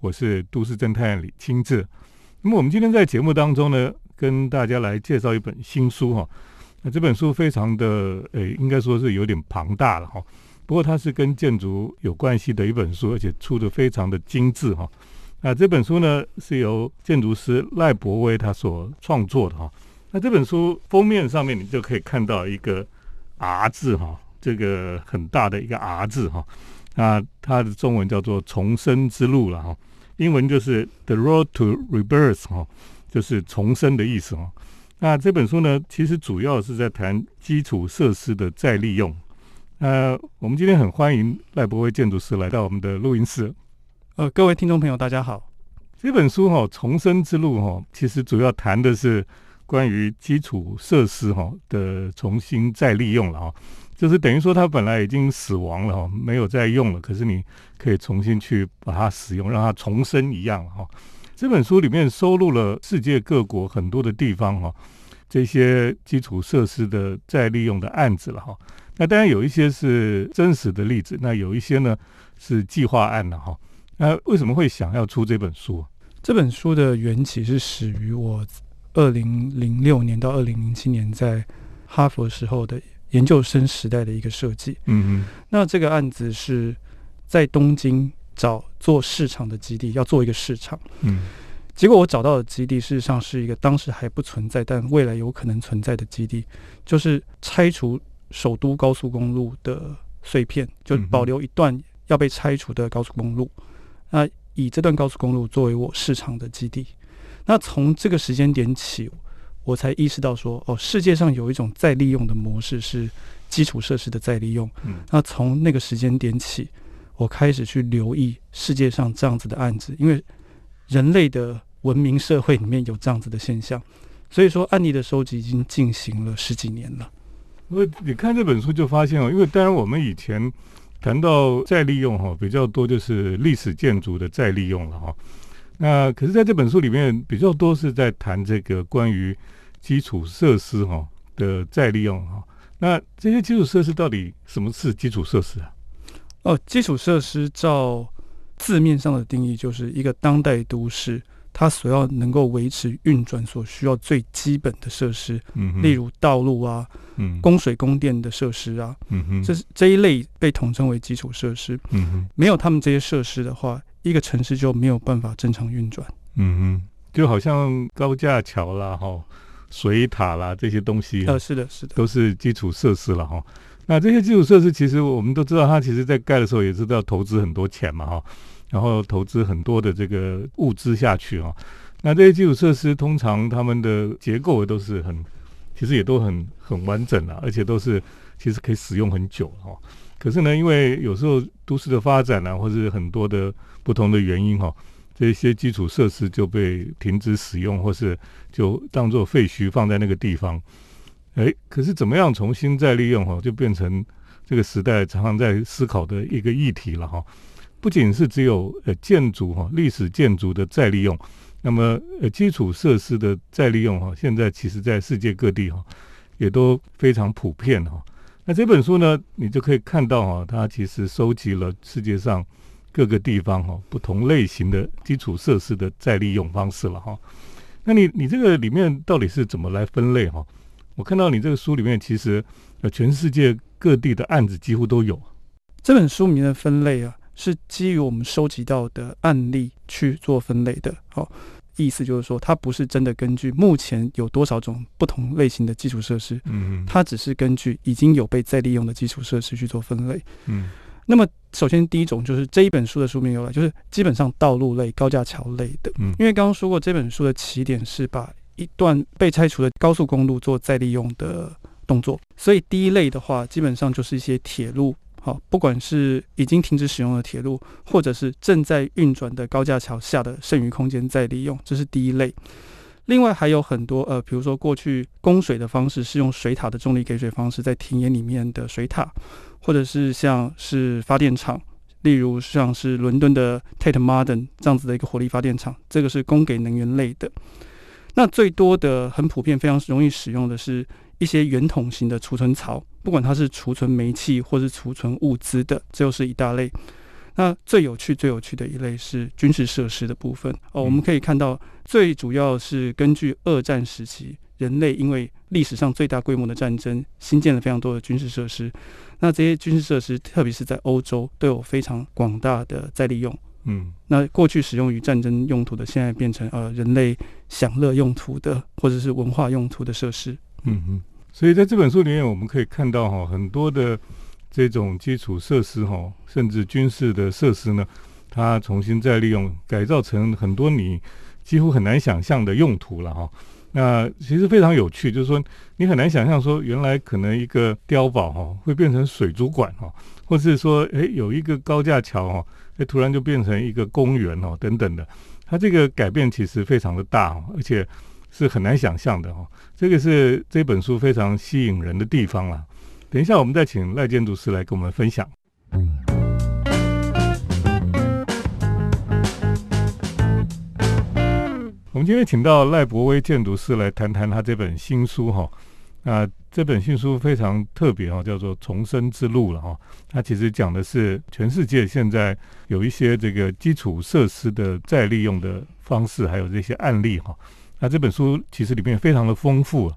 我是都市侦探李清志。那么我们今天在节目当中呢，跟大家来介绍一本新书哈。那这本书非常的诶，应该说是有点庞大了哈。不过它是跟建筑有关系的一本书，而且出的非常的精致哈。那这本书呢是由建筑师赖伯威他所创作的哈。那这本书封面上面你就可以看到一个 R 字哈，这个很大的一个 R 字哈。那它的中文叫做重生之路了哈。英文就是 The Road to Rebirth 哈，就是重生的意思哈。那这本书呢，其实主要是在谈基础设施的再利用。呃，我们今天很欢迎赖博威建筑师来到我们的录音室。呃，各位听众朋友，大家好。这本书哈，《重生之路》哈，其实主要谈的是关于基础设施哈的重新再利用了哈。就是等于说，它本来已经死亡了哈，没有再用了。可是你可以重新去把它使用，让它重生一样哈。这本书里面收录了世界各国很多的地方哈，这些基础设施的再利用的案子了哈。那当然有一些是真实的例子，那有一些呢是计划案了哈。那为什么会想要出这本书？这本书的缘起是始于我二零零六年到二零零七年在哈佛时候的。研究生时代的一个设计，嗯嗯，那这个案子是在东京找做市场的基地，要做一个市场，嗯，结果我找到的基地事实上是一个当时还不存在，但未来有可能存在的基地，就是拆除首都高速公路的碎片，就保留一段要被拆除的高速公路，那以这段高速公路作为我市场的基地，那从这个时间点起。我才意识到说，哦，世界上有一种再利用的模式是基础设施的再利用。嗯，那从那个时间点起，我开始去留意世界上这样子的案子，因为人类的文明社会里面有这样子的现象，所以说案例的收集已经进行了十几年了。因为你看这本书就发现哦，因为当然我们以前谈到再利用哈比较多，就是历史建筑的再利用了哈。那可是，在这本书里面比较多是在谈这个关于基础设施哈的再利用哈。那这些基础设施到底什么是基础设施啊？哦，基础设施照字面上的定义，就是一个当代都市它所要能够维持运转所需要最基本的设施，嗯，例如道路啊，嗯，供水供电的设施啊，嗯哼，这是这一类被统称为基础设施。嗯哼，没有他们这些设施的话。一个城市就没有办法正常运转。嗯哼，就好像高架桥啦、哈水塔啦这些东西，呃，是的，是的，都是基础设施了哈。那这些基础设施，其实我们都知道，它其实在盖的时候也是要投资很多钱嘛哈，然后投资很多的这个物资下去哈。那这些基础设施通常它们的结构都是很，其实也都很很完整了，而且都是其实可以使用很久哈。可是呢，因为有时候都市的发展呢，或是很多的不同的原因哈，这些基础设施就被停止使用，或是就当做废墟放在那个地方。哎，可是怎么样重新再利用哈，就变成这个时代常常在思考的一个议题了哈。不仅是只有呃建筑哈，历史建筑的再利用，那么呃基础设施的再利用哈，现在其实在世界各地哈也都非常普遍哈。那这本书呢，你就可以看到哈，它其实收集了世界上各个地方哈不同类型的基础设施的再利用方式了哈。那你你这个里面到底是怎么来分类哈？我看到你这个书里面其实呃全世界各地的案子几乎都有。这本书名的分类啊，是基于我们收集到的案例去做分类的。好。意思就是说，它不是真的根据目前有多少种不同类型的基础设施，嗯它只是根据已经有被再利用的基础设施去做分类，嗯。那么，首先第一种就是这一本书的书名由来，就是基本上道路类、高架桥类的，嗯，因为刚刚说过，这本书的起点是把一段被拆除的高速公路做再利用的动作，所以第一类的话，基本上就是一些铁路。好，不管是已经停止使用的铁路，或者是正在运转的高架桥下的剩余空间再利用，这是第一类。另外还有很多呃，比如说过去供水的方式是用水塔的重力给水方式，在田野里面的水塔，或者是像是发电厂，例如像是伦敦的 Tate Modern 这样子的一个火力发电厂，这个是供给能源类的。那最多的、很普遍、非常容易使用的是。一些圆筒型的储存槽，不管它是储存煤气或是储存物资的，这又是一大类。那最有趣、最有趣的一类是军事设施的部分哦。我们可以看到，最主要是根据二战时期人类因为历史上最大规模的战争，新建了非常多的军事设施。那这些军事设施，特别是在欧洲，都有非常广大的再利用。嗯，那过去使用于战争用途的，现在变成呃人类享乐用途的，或者是文化用途的设施。嗯嗯，所以在这本书里面，我们可以看到哈，很多的这种基础设施哈，甚至军事的设施呢，它重新再利用，改造成很多你几乎很难想象的用途了哈。那其实非常有趣，就是说你很难想象说，原来可能一个碉堡哈会变成水族馆哈，或是说诶有一个高架桥哈。突然就变成一个公园哦，等等的，它这个改变其实非常的大，而且是很难想象的哦。这个是这本书非常吸引人的地方啦。等一下，我们再请赖建筑师来跟我们分享。我们今天请到赖博威建筑师来谈谈他这本新书哈。那这本新书非常特别哈，叫做《重生之路》了哈。它其实讲的是全世界现在有一些这个基础设施的再利用的方式，还有这些案例哈。那这本书其实里面非常的丰富，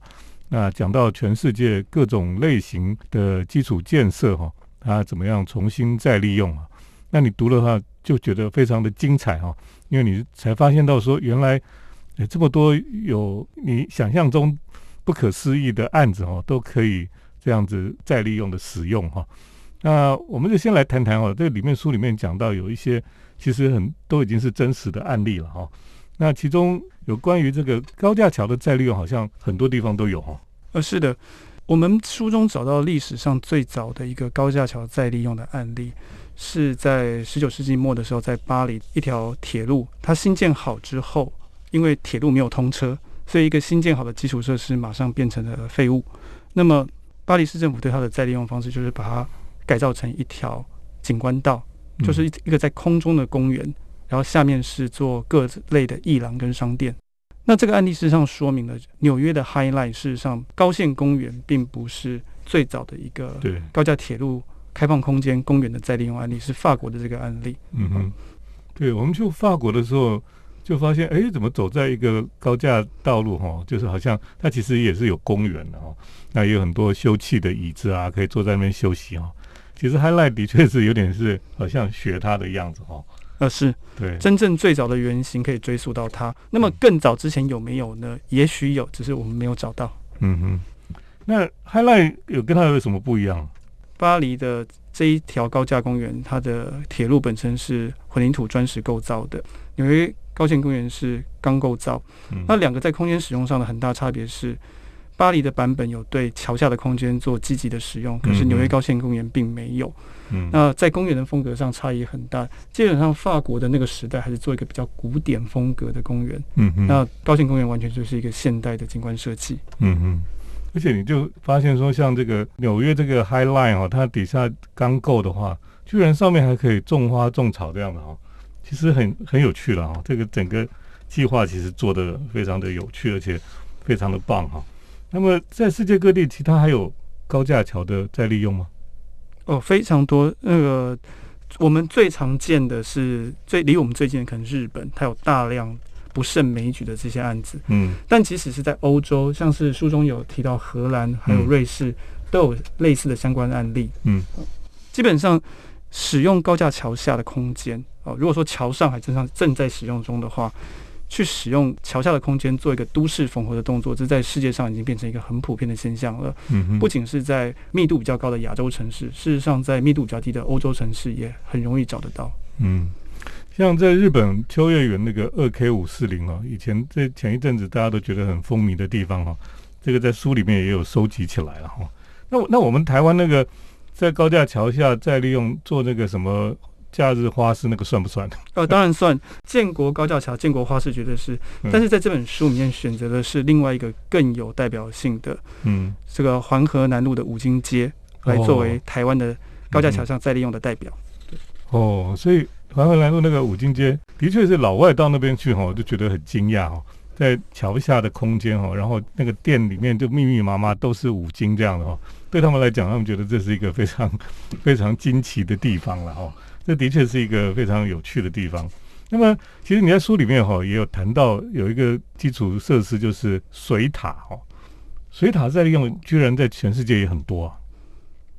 那讲到全世界各种类型的基础建设哈，它怎么样重新再利用啊？那你读的话就觉得非常的精彩哈，因为你才发现到说原来有这么多有你想象中。不可思议的案子哦，都可以这样子再利用的使用哈。那我们就先来谈谈哦，这里面书里面讲到有一些其实很都已经是真实的案例了哈。那其中有关于这个高架桥的再利用，好像很多地方都有哈。呃，是的，我们书中找到历史上最早的一个高架桥再利用的案例，是在十九世纪末的时候，在巴黎一条铁路它新建好之后，因为铁路没有通车。所以，一个新建好的基础设施马上变成了废物。那么，巴黎市政府对它的再利用方式就是把它改造成一条景观道，就是一一个在空中的公园，然后下面是做各类的艺廊跟商店。那这个案例事实上说明了纽约的 High Line，事实上高线公园并不是最早的一个高架铁路开放空间公园的再利用案例，是法国的这个案例。嗯哼，对，我们去法国的时候。就发现，哎，怎么走在一个高架道路哈？就是好像它其实也是有公园的哈，那也有很多休憩的椅子啊，可以坐在那边休息哈。其实 Highlight 的确是有点是好像学它的样子哈。呃，是对，真正最早的原型可以追溯到它。那么更早之前有没有呢？也许有，只是我们没有找到。嗯哼，那 Highlight 有跟它有什么不一样？巴黎的这一条高架公园，它的铁路本身是混凝土砖石构造的，纽约。高线公园是钢构造，那两个在空间使用上的很大差别是，巴黎的版本有对桥下的空间做积极的使用，可是纽约高线公园并没有。嗯那在公园的风格上差异很大，基本上法国的那个时代还是做一个比较古典风格的公园，嗯嗯那高线公园完全就是一个现代的景观设计。嗯嗯，而且你就发现说，像这个纽约这个 High Line 哦，它底下刚够的话，居然上面还可以种花种草这样的哦。其实很很有趣了哈，这个整个计划其实做的非常的有趣，而且非常的棒哈。那么在世界各地，其他还有高架桥的再利用吗？哦，非常多。那个我们最常见的是最离我们最近的可能日本，它有大量不胜枚举的这些案子。嗯，但即使是在欧洲，像是书中有提到荷兰还有瑞士，都有类似的相关案例。嗯，基本上使用高架桥下的空间。哦，如果说桥上还正常正在使用中的话，去使用桥下的空间做一个都市缝合的动作，这在世界上已经变成一个很普遍的现象了。嗯，不仅是在密度比较高的亚洲城市，事实上在密度比较低的欧洲城市也很容易找得到。嗯，像在日本秋叶原那个二 K 五四零哦，以前在前一阵子大家都觉得很风靡的地方哈，这个在书里面也有收集起来了哈。那那我们台湾那个在高架桥下再利用做那个什么？假日花市那个算不算？呃，当然算。建国高架桥、建国花市绝对是，但是在这本书里面选择的是另外一个更有代表性的，嗯，这个环河南路的五金街来作为台湾的高架桥上再利用的代表。哦，所以环河南路那个五金街的确是老外到那边去哈，就觉得很惊讶哈，在桥下的空间哈，然后那个店里面就密密麻麻都是五金这样的哈，对他们来讲，他们觉得这是一个非常 非常惊奇的地方了哈。这的确是一个非常有趣的地方。那么，其实你在书里面哈也有谈到有一个基础设施，就是水塔哈。水塔在利用，居然在全世界也很多啊。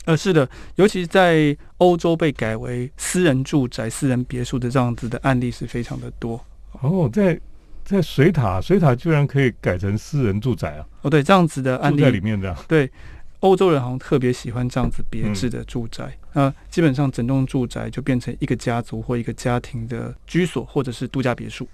呃，是的，尤其在欧洲被改为私人住宅、私人别墅的这样子的案例是非常的多。哦，在在水塔，水塔居然可以改成私人住宅啊！哦，对，这样子的案例在里面的。对，欧洲人好像特别喜欢这样子别致的住宅。那基本上整栋住宅就变成一个家族或一个家庭的居所，或者是度假别墅。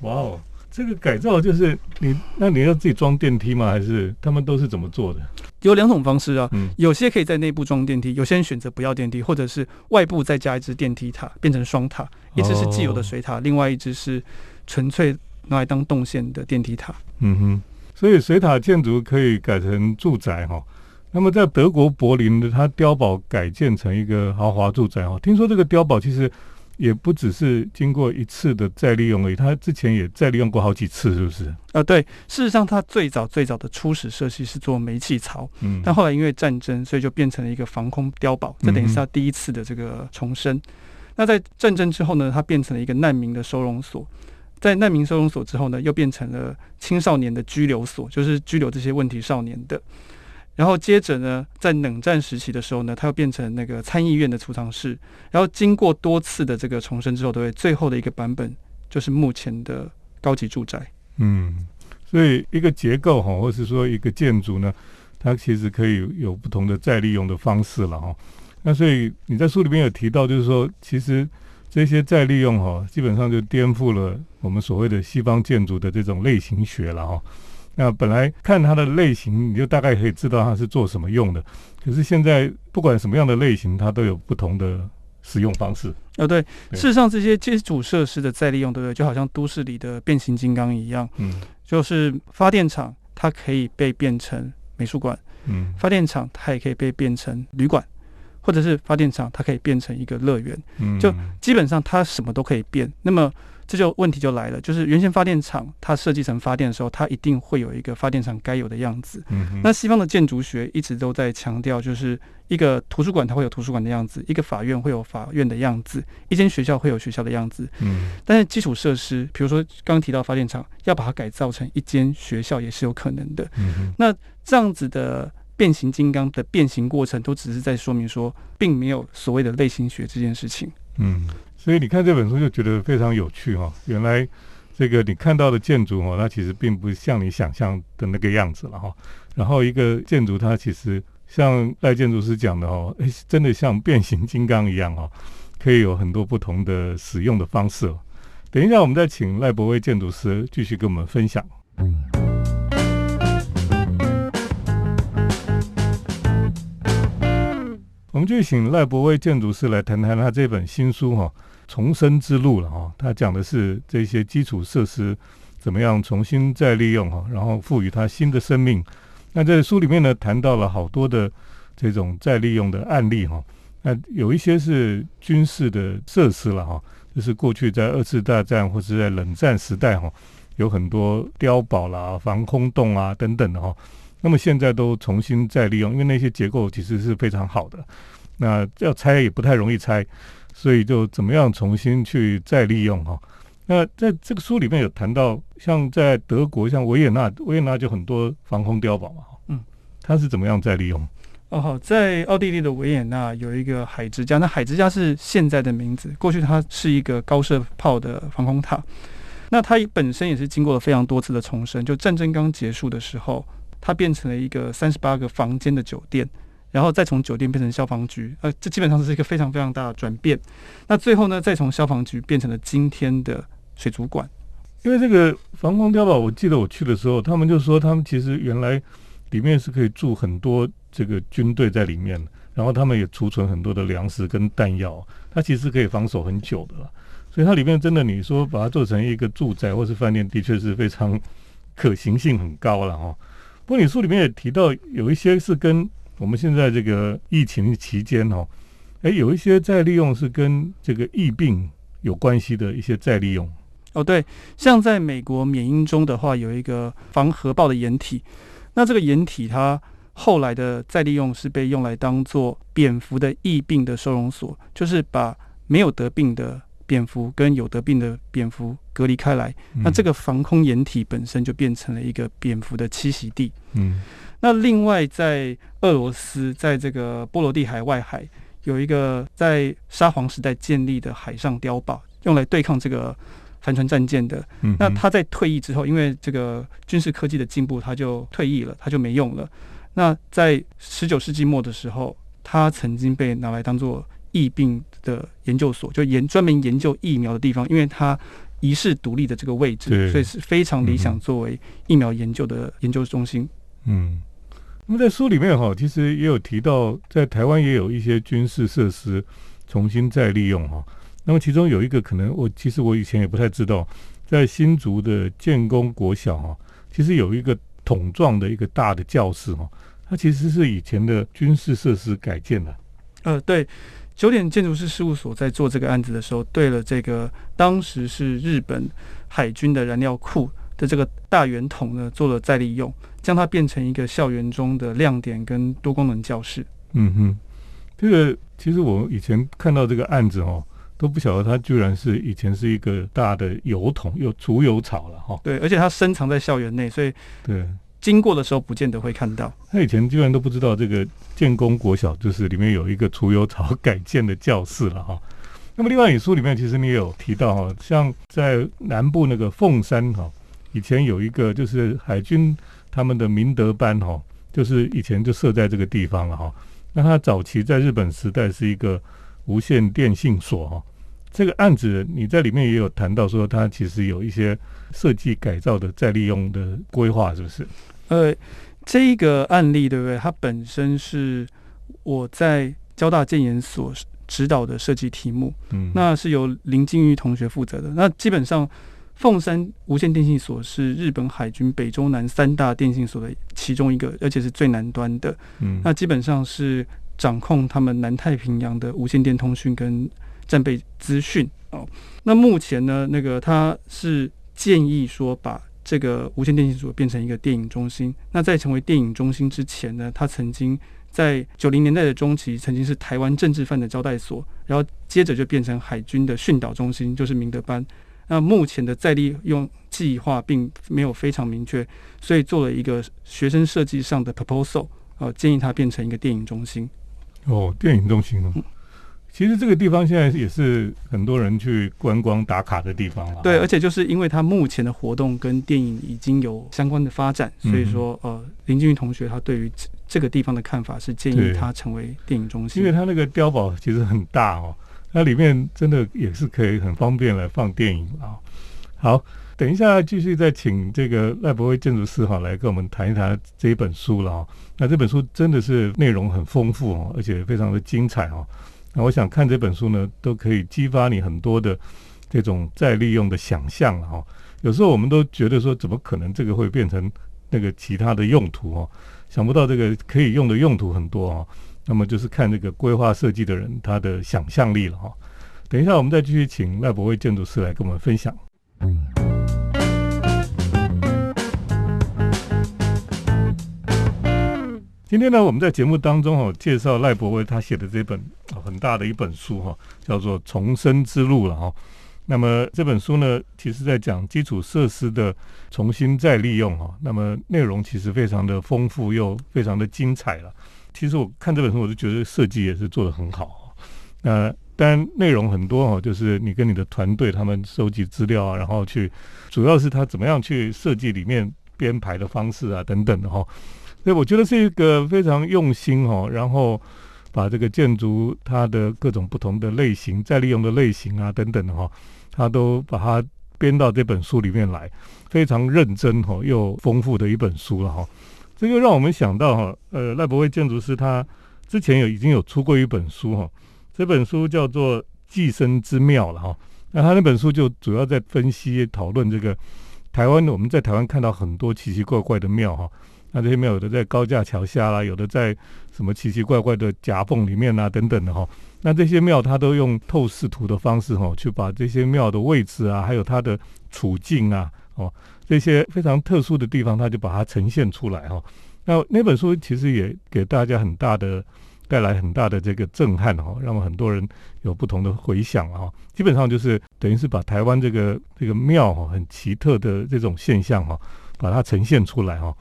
哇哦！这个改造就是你，那你要自己装电梯吗？还是他们都是怎么做的？有两种方式啊，有些可以在内部装电梯，有些人选择不要电梯，或者是外部再加一只电梯塔，变成双塔，一只是既有的水塔，另外一只是纯粹拿来当动线的电梯塔。嗯哼，所以水塔建筑可以改成住宅哈。那么在德国柏林的，它碉堡改建成一个豪华住宅哈。听说这个碉堡其实。也不只是经过一次的再利用而已，它之前也再利用过好几次，是不是？呃，对，事实上它最早最早的初始设计是做煤气槽，嗯，但后来因为战争，所以就变成了一个防空碉堡，这等于是它第一次的这个重生。那在战争之后呢，它变成了一个难民的收容所，在难民收容所之后呢，又变成了青少年的拘留所，就是拘留这些问题少年的。然后接着呢，在冷战时期的时候呢，它又变成那个参议院的储藏室。然后经过多次的这个重生之后，对，最后的一个版本就是目前的高级住宅。嗯，所以一个结构哈，或是说一个建筑呢，它其实可以有不同的再利用的方式了哈。那所以你在书里面有提到，就是说其实这些再利用哈，基本上就颠覆了我们所谓的西方建筑的这种类型学了哈。那本来看它的类型，你就大概可以知道它是做什么用的。可是现在不管什么样的类型，它都有不同的使用方式。啊，对，事实上这些基础设施的再利用，对不对？就好像都市里的变形金刚一样。嗯，就是发电厂，它可以被变成美术馆。嗯，发电厂它也可以被变成旅馆，或者是发电厂它可以变成一个乐园。嗯，就基本上它什么都可以变。那么这就问题就来了，就是原先发电厂它设计成发电的时候，它一定会有一个发电厂该有的样子。嗯，那西方的建筑学一直都在强调，就是一个图书馆它会有图书馆的样子，一个法院会有法院的样子，一间学校会有学校的样子。嗯，但是基础设施，比如说刚刚提到发电厂，要把它改造成一间学校也是有可能的。嗯，那这样子的变形金刚的变形过程，都只是在说明说，并没有所谓的类型学这件事情。嗯。所以你看这本书就觉得非常有趣哈，原来这个你看到的建筑哈，它其实并不像你想象的那个样子了哈。然后一个建筑它其实像赖建筑师讲的哦，诶，真的像变形金刚一样哈，可以有很多不同的使用的方式。等一下我们再请赖博威建筑师继续跟我们分享。我们就请赖博威建筑师来谈谈他这本新书哈。重生之路了哈，他讲的是这些基础设施怎么样重新再利用哈，然后赋予它新的生命。那在书里面呢，谈到了好多的这种再利用的案例哈。那有一些是军事的设施了哈，就是过去在二次大战或是在冷战时代哈，有很多碉堡啦、防空洞啊等等的哈。那么现在都重新再利用，因为那些结构其实是非常好的。那要拆也不太容易拆。所以就怎么样重新去再利用哈？那在这个书里面有谈到，像在德国，像维也纳，维也纳就很多防空碉堡嘛，嗯，它是怎么样再利用？哦，好，在奥地利的维也纳有一个海之家，那海之家是现在的名字，过去它是一个高射炮的防空塔，那它本身也是经过了非常多次的重生，就战争刚结束的时候，它变成了一个三十八个房间的酒店。然后再从酒店变成消防局，呃，这基本上是一个非常非常大的转变。那最后呢，再从消防局变成了今天的水族馆。因为这个防空碉堡，我记得我去的时候，他们就说他们其实原来里面是可以住很多这个军队在里面，然后他们也储存很多的粮食跟弹药，它其实可以防守很久的了。所以它里面真的，你说把它做成一个住宅或是饭店，的确是非常可行性很高了哈。不过你书里面也提到有一些是跟我们现在这个疫情期间哦，哎，有一些再利用是跟这个疫病有关系的一些再利用。哦，对，像在美国缅因中的话，有一个防核爆的掩体，那这个掩体它后来的再利用是被用来当做蝙蝠的疫病的收容所，就是把没有得病的蝙蝠跟有得病的蝙蝠隔离开来，那这个防空掩体本身就变成了一个蝙蝠的栖息地。嗯，那另外在俄罗斯，在这个波罗的海外海有一个在沙皇时代建立的海上碉堡，用来对抗这个帆船战舰的。嗯那他在退役之后，因为这个军事科技的进步，他就退役了，他就没用了。那在十九世纪末的时候，他曾经被拿来当做疫病的研究所，就研专门研究疫苗的地方，因为它遗世独立的这个位置，所以是非常理想作为疫苗研究的研究中心。嗯，那么在书里面哈，其实也有提到，在台湾也有一些军事设施重新再利用哈。那么其中有一个可能我其实我以前也不太知道，在新竹的建工国小哈，其实有一个桶状的一个大的教室哈，它其实是以前的军事设施改建的。呃，对，九点建筑师事务所在做这个案子的时候，对了这个当时是日本海军的燃料库的这个大圆筒呢，做了再利用，将它变成一个校园中的亮点跟多功能教室。嗯哼，这个其实我以前看到这个案子哦，都不晓得它居然是以前是一个大的油桶，有储油槽了哈。对，而且它深藏在校园内，所以对，经过的时候不见得会看到。他以前居然都不知道这个建工国小就是里面有一个储油槽改建的教室了哈。那么另外，你书里面其实你也有提到哈，像在南部那个凤山哈，以前有一个就是海军他们的明德班哈，就是以前就设在这个地方了哈。那它早期在日本时代是一个无线电信所哈。这个案子你在里面也有谈到说，它其实有一些设计改造的再利用的规划，是不是？呃，这一个案例对不对？它本身是我在交大建研所指导的设计题目，嗯，那是由林金玉同学负责的。那基本上，凤山无线电信所是日本海军北中南三大电信所的其中一个，而且是最南端的。嗯那基本上是掌控他们南太平洋的无线电通讯跟战备资讯哦。那目前呢，那个他是建议说把这个无线电信所变成一个电影中心。那在成为电影中心之前呢，他曾经在九零年代的中期，曾经是台湾政治犯的招待所，然后接着就变成海军的训导中心，就是明德班。那目前的再利用计划并没有非常明确，所以做了一个学生设计上的 proposal，呃，建议它变成一个电影中心。哦，电影中心哦。其实这个地方现在也是很多人去观光打卡的地方了。对，哦而且就是因为它目前的活动跟电影已经有相关的发展，所以说呃，林金玉同学他对于这这个地方的看法是建议对它成为电影中心。因为它那个碉堡其实很大哦，那里面真的也是可以很方便来放电影啊。好，等一下继续再请这个赖伯威建筑师哈来跟我们谈一谈这一本书了哦。那这本书真的是内容很丰富哦，而且非常的精彩哦。那我想看这本书呢，都可以激发你很多的这种再利用的想象了哈。有时候我们都觉得说，怎么可能这个会变成那个其他的用途哦？想不到这个可以用的用途很多哦。那么就是看这个规划设计的人他的想象力了哈。等一下我们再继续请赖博威建筑师来跟我们分享。嗯今天呢，我们在节目当中哦，介绍赖伯威他写的这本、很大的一本书哈、叫做《重生之路》了哈、那么这本书呢，其实在讲基础设施的重新再利用哈、那么内容其实非常的丰富又非常的精彩了。其实我看这本书，我就觉得设计也是做得很好、那当然内容很多哦，就是你跟你的团队他们收集资料啊，然后去，主要是他怎么样去设计里面编排的方式啊等等的哈、所以我觉得是一个非常用心哦，然后把这个建筑它的各种不同的类型、再利用的类型啊等等的哈、他都把它编到这本书里面来，非常认真哈、又丰富的一本书了哈、这就让我们想到哈，呃，赖伯威建筑师他之前有已经有出过一本书哈、这本书叫做《寄生之妙》了哈。那他那本书就主要在分析讨论这个台湾，我们在台湾看到很多奇奇怪怪的庙哈。那这些庙有的在高架桥下啦，有的在什么奇奇怪怪的夹缝里面啊，等等的哈。那这些庙它都用透视图的方式哈，去把这些庙的位置啊，还有它的处境啊，哦，这些非常特殊的地方，它就把它呈现出来哈。那那本书其实也给大家很大的带来很大的这个震撼哈，让很多人有不同的回响哈。基本上就是等于是把台湾这个这个庙哈很奇特的这种现象哈，把它呈现出来哈。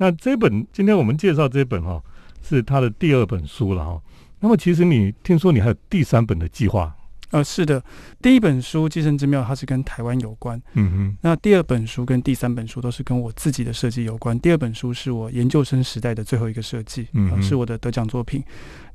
那这本今天我们介绍这本哈是他的第二本书了哈。那么其实你听说你还有第三本的计划？呃，是的，第一本书《寄生之庙》它是跟台湾有关，嗯哼。那第二本书跟第三本书都是跟我自己的设计有关。第二本书是我研究生时代的最后一个设计，嗯，是我的得奖作品。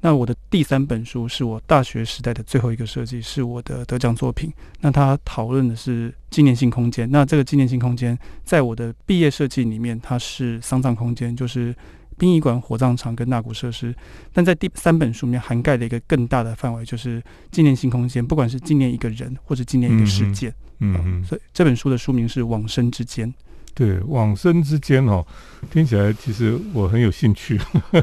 那我的第三本书是我大学时代的最后一个设计，是我的得奖作品。那它讨论的是纪念性空间。那这个纪念性空间在我的毕业设计里面，它是丧葬空间，就是。殡仪馆、火葬场跟纳骨设施，但在第三本书里面涵盖了一个更大的范围，就是纪念性空间，不管是纪念一个人或者纪念一个事件。嗯嗯，所以这本书的书名是《往生之间》。对，往生之间哦，听起来其实我很有兴趣。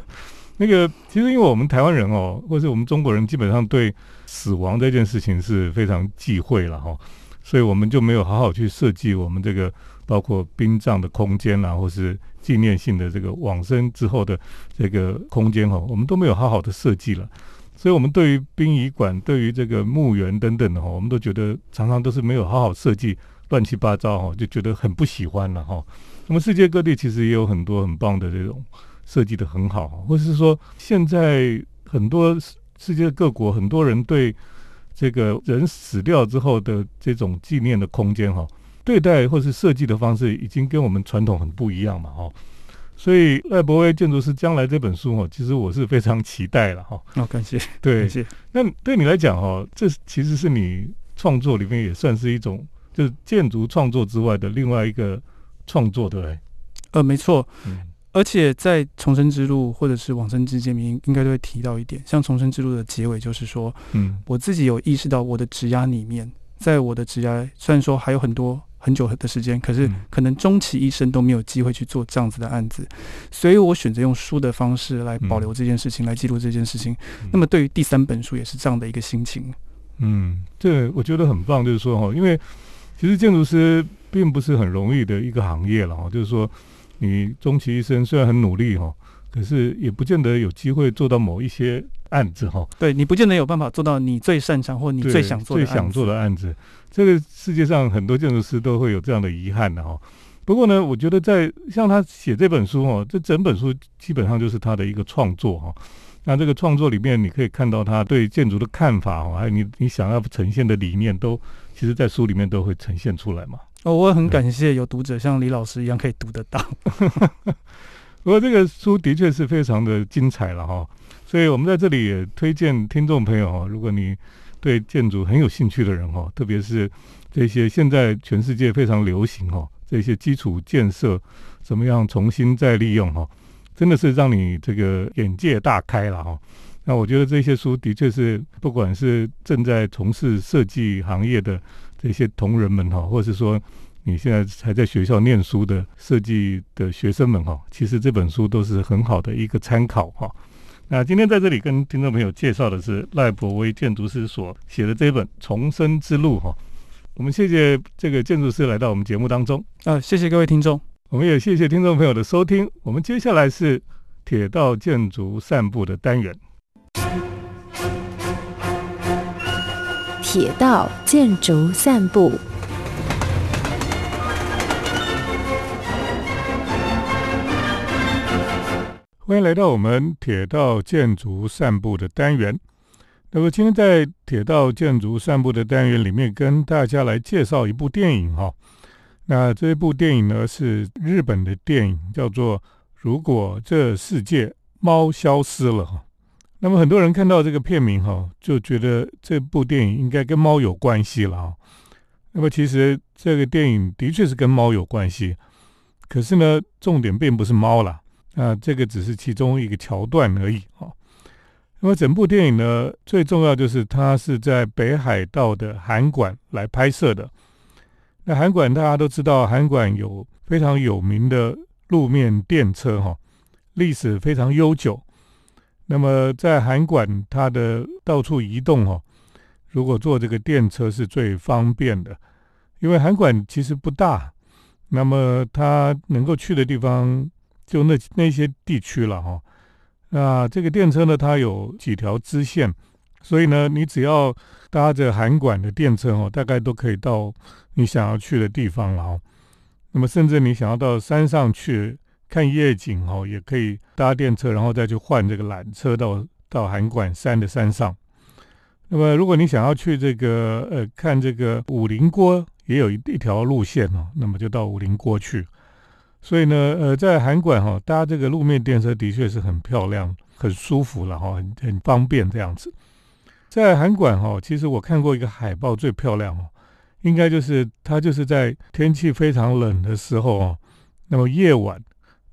那个其实因为我们台湾人哦，或是我们中国人，基本上对死亡这件事情是非常忌讳了哈，所以我们就没有好好去设计我们这个。包括殡葬的空间啊，或是纪念性的这个往生之后的这个空间哦，我们都没有好好的设计了。所以，我们对于殡仪馆、对于这个墓园等等的哈，我们都觉得常常都是没有好好设计，乱七八糟哈，就觉得很不喜欢了哈。那么，世界各地其实也有很多很棒的这种设计的很好，或者是说，现在很多世界各国很多人对这个人死掉之后的这种纪念的空间哈。对待或是设计的方式已经跟我们传统很不一样嘛，哈，所以赖伯威建筑师将来这本书哈，其实我是非常期待了哈。好，感谢，对，感谢。那对你来讲哈，这其实是你创作里面也算是一种，就是建筑创作之外的另外一个创作，对不对？呃，没错。嗯。而且在重生之路或者是往生之间，应应该都会提到一点，像重生之路的结尾就是说，嗯，我自己有意识到我的职压里面，在我的职压虽然说还有很多。很久的时间，可是可能终其一生都没有机会去做这样子的案子，所以我选择用书的方式来保留这件事情，来记录这件事情。那么对于第三本书也是这样的一个心情。嗯，这我觉得很棒，就是说哈，因为其实建筑师并不是很容易的一个行业了哈，就是说你终其一生虽然很努力哈，可是也不见得有机会做到某一些案子哈。对你不见得有办法做到你最擅长或你最想做最想做的案子。这个世界上很多建筑师都会有这样的遗憾的哈。不过呢，我觉得在像他写这本书哦，这整本书基本上就是他的一个创作哈。那这个创作里面，你可以看到他对建筑的看法哦，还有你你想要呈现的理念，都其实在书里面都会呈现出来嘛。哦，我很感谢有读者像李老师一样可以读得到。不过这个书的确是非常的精彩了哈，所以我们在这里也推荐听众朋友哈，如果你对建筑很有兴趣的人哈，特别是这些现在全世界非常流行哈，这些基础建设怎么样重新再利用哈，真的是让你这个眼界大开了哈。那我觉得这些书的确是，不管是正在从事设计行业的这些同仁们哈，或是说你现在还在学校念书的设计的学生们哈，其实这本书都是很好的一个参考哈。那今天在这里跟听众朋友介绍的是赖伯威建筑师所写的这本《重生之路》哈，我们谢谢这个建筑师来到我们节目当中啊，谢谢各位听众，我们也谢谢听众朋友的收听。我们接下来是铁道建筑散步的单元，铁道建筑散步。欢迎来到我们铁道建筑散步的单元。那么今天在铁道建筑散步的单元里面，跟大家来介绍一部电影哈。那这部电影呢是日本的电影，叫做《如果这世界猫消失了》哈。那么很多人看到这个片名哈，就觉得这部电影应该跟猫有关系了啊。那么其实这个电影的确是跟猫有关系，可是呢，重点并不是猫了。那这个只是其中一个桥段而已啊。那么整部电影呢，最重要就是它是在北海道的函馆来拍摄的。那函馆大家都知道，函馆有非常有名的路面电车哈，历史非常悠久。那么在函馆，它的到处移动哈，如果坐这个电车是最方便的，因为函馆其实不大，那么它能够去的地方。就那那些地区了哈，那这个电车呢，它有几条支线，所以呢，你只要搭着函馆的电车哦，大概都可以到你想要去的地方了哦。那么，甚至你想要到山上去看夜景哦，也可以搭电车，然后再去换这个缆车到到函馆山的山上。那么，如果你想要去这个呃看这个武陵郭，也有一一条路线哦，那么就到武陵郭去。所以呢，呃，在韩馆哈搭这个路面电车的确是很漂亮、很舒服了哈，很方便这样子。在韩馆哈，其实我看过一个海报最漂亮哦。应该就是它，就是在天气非常冷的时候哦，那么夜晚，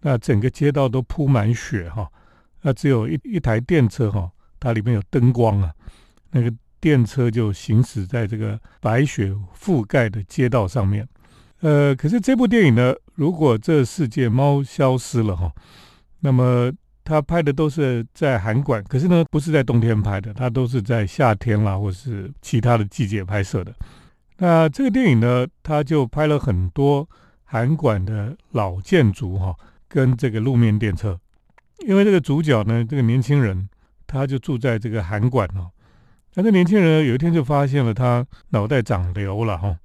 那整个街道都铺满雪哈，那只有一一台电车哈，它里面有灯光啊，那个电车就行驶在这个白雪覆盖的街道上面。呃，可是这部电影呢，如果这世界猫消失了哈，那么他拍的都是在韩馆，可是呢，不是在冬天拍的，他都是在夏天啦，或是其他的季节拍摄的。那这个电影呢，他就拍了很多韩馆的老建筑哈，跟这个路面电车。因为这个主角呢，这个年轻人，他就住在这个韩馆哦。那这年轻人有一天就发现了他脑袋长瘤了哈，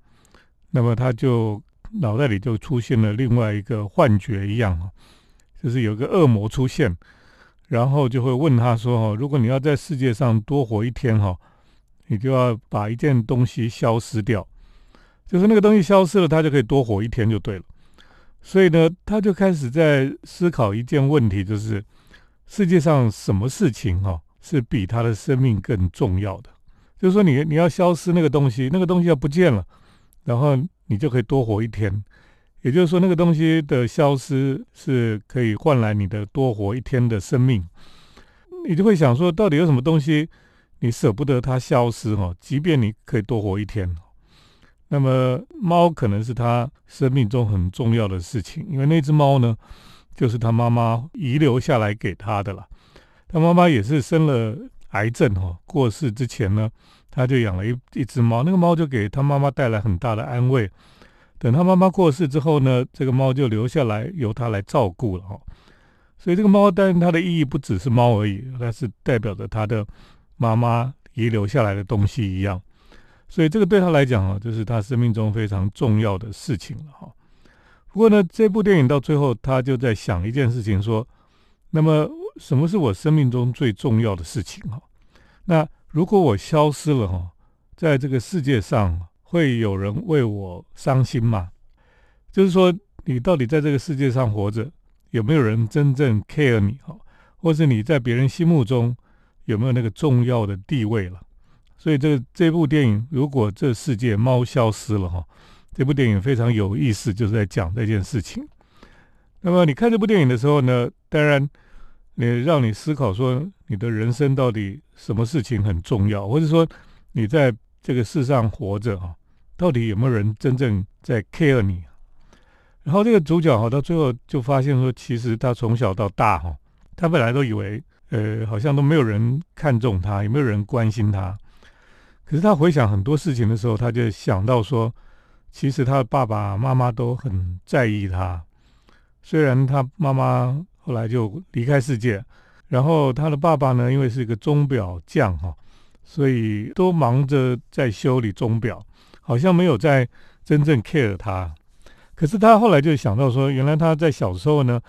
那么他就脑袋里就出现了另外一个幻觉一样哈，就是有个恶魔出现，然后就会问他说哈，如果你要在世界上多活一天哈。你就要把一件东西消失掉，就是那个东西消失了，他就可以多活一天就对了。所以呢，他就开始在思考一件问题，就是世界上什么事情哈是比他的生命更重要的？就是说，你你要消失那个东西，那个东西要不见了，然后你就可以多活一天。也就是说，那个东西的消失是可以换来你的多活一天的生命。你就会想说，到底有什么东西？你舍不得它消失哈，即便你可以多活一天。那么猫可能是它生命中很重要的事情，因为那只猫呢，就是他妈妈遗留下来给他的了。他妈妈也是生了癌症哈，过世之前呢，他就养了一一只猫，那个猫就给他妈妈带来很大的安慰。等他妈妈过世之后呢，这个猫就留下来由他来照顾了哈。所以这个猫，当然它的意义不只是猫而已，它是代表着他的。妈妈遗留下来的东西一样，所以这个对他来讲啊，就是他生命中非常重要的事情了哈。不过呢，这部电影到最后，他就在想一件事情，说：那么什么是我生命中最重要的事情哈？那如果我消失了哈，在这个世界上会有人为我伤心吗？就是说，你到底在这个世界上活着，有没有人真正 care 你哈？或是你在别人心目中？有没有那个重要的地位了？所以这这部电影，如果这世界猫消失了哈，这部电影非常有意思，就是在讲这件事情。那么你看这部电影的时候呢，当然你让你思考说，你的人生到底什么事情很重要，或者说你在这个世上活着哈，到底有没有人真正在 care 你？然后这个主角哈，到最后就发现说，其实他从小到大哈，他本来都以为。呃，好像都没有人看重他，也没有人关心他。可是他回想很多事情的时候，他就想到说，其实他的爸爸妈妈都很在意他。虽然他妈妈后来就离开世界，然后他的爸爸呢，因为是一个钟表匠哈，所以都忙着在修理钟表，好像没有在真正 care 他。可是他后来就想到说，原来他在小时候呢，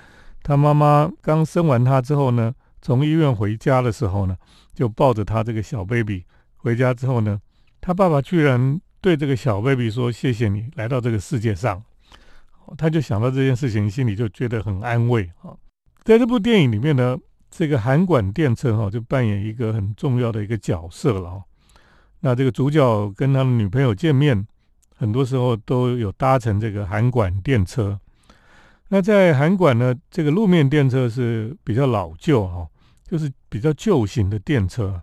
他妈妈刚生完他之后呢。从医院回家的时候呢，就抱着他这个小 baby 回家之后呢，他爸爸居然对这个小 baby 说：“谢谢你来到这个世界上。”他就想到这件事情，心里就觉得很安慰啊。在这部电影里面呢，这个韩馆电车哈就扮演一个很重要的一个角色了。那这个主角跟他的女朋友见面，很多时候都有搭乘这个韩馆电车。那在韩馆呢，这个路面电车是比较老旧哈。就是比较旧型的电车，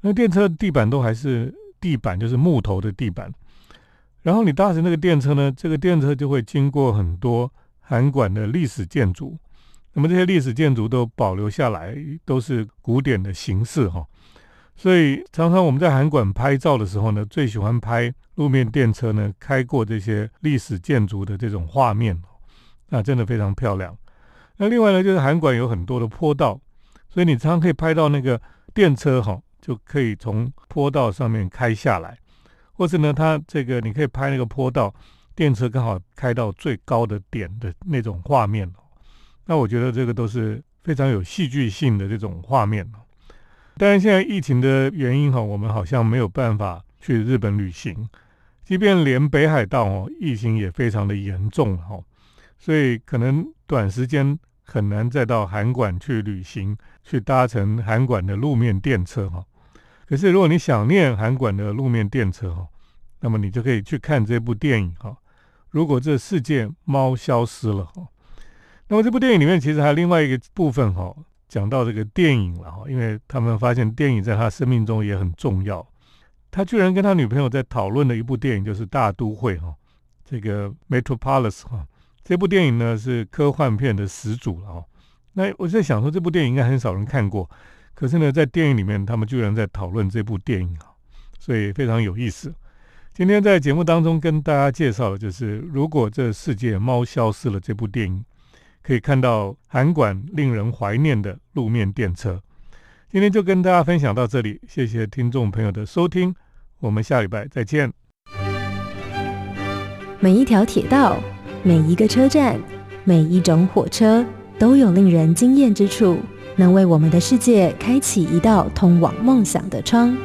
那电车地板都还是地板，就是木头的地板。然后你搭乘那个电车呢，这个电车就会经过很多韩馆的历史建筑。那么这些历史建筑都保留下来，都是古典的形式哈。所以常常我们在韩馆拍照的时候呢，最喜欢拍路面电车呢开过这些历史建筑的这种画面，那真的非常漂亮。那另外呢，就是韩馆有很多的坡道。所以你常常可以拍到那个电车哈，就可以从坡道上面开下来，或是呢，它这个你可以拍那个坡道，电车刚好开到最高的点的那种画面那我觉得这个都是非常有戏剧性的这种画面当然，现在疫情的原因哈，我们好像没有办法去日本旅行，即便连北海道哦，疫情也非常的严重哈，所以可能短时间很难再到函馆去旅行，去搭乘函馆的路面电车哈。可是如果你想念函馆的路面电车哈，那么你就可以去看这部电影哈。如果这世界猫消失了哈，那么这部电影里面其实还有另外一个部分哈。讲到这个电影了哈，因为他们发现电影在他生命中也很重要。他居然跟他女朋友在讨论的一部电影就是《大都会》哈，这个 Metropolis 哈。这部电影呢是科幻片的始祖了哈。那我在想说，这部电影应该很少人看过，可是呢，在电影里面他们居然在讨论这部电影啊，所以非常有意思。今天在节目当中跟大家介绍的就是，如果这世界猫消失了这部电影。可以看到韩馆令人怀念的路面电车。今天就跟大家分享到这里，谢谢听众朋友的收听，我们下礼拜再见。每一条铁道、每一个车站、每一种火车都有令人惊艳之处，能为我们的世界开启一道通往梦想的窗。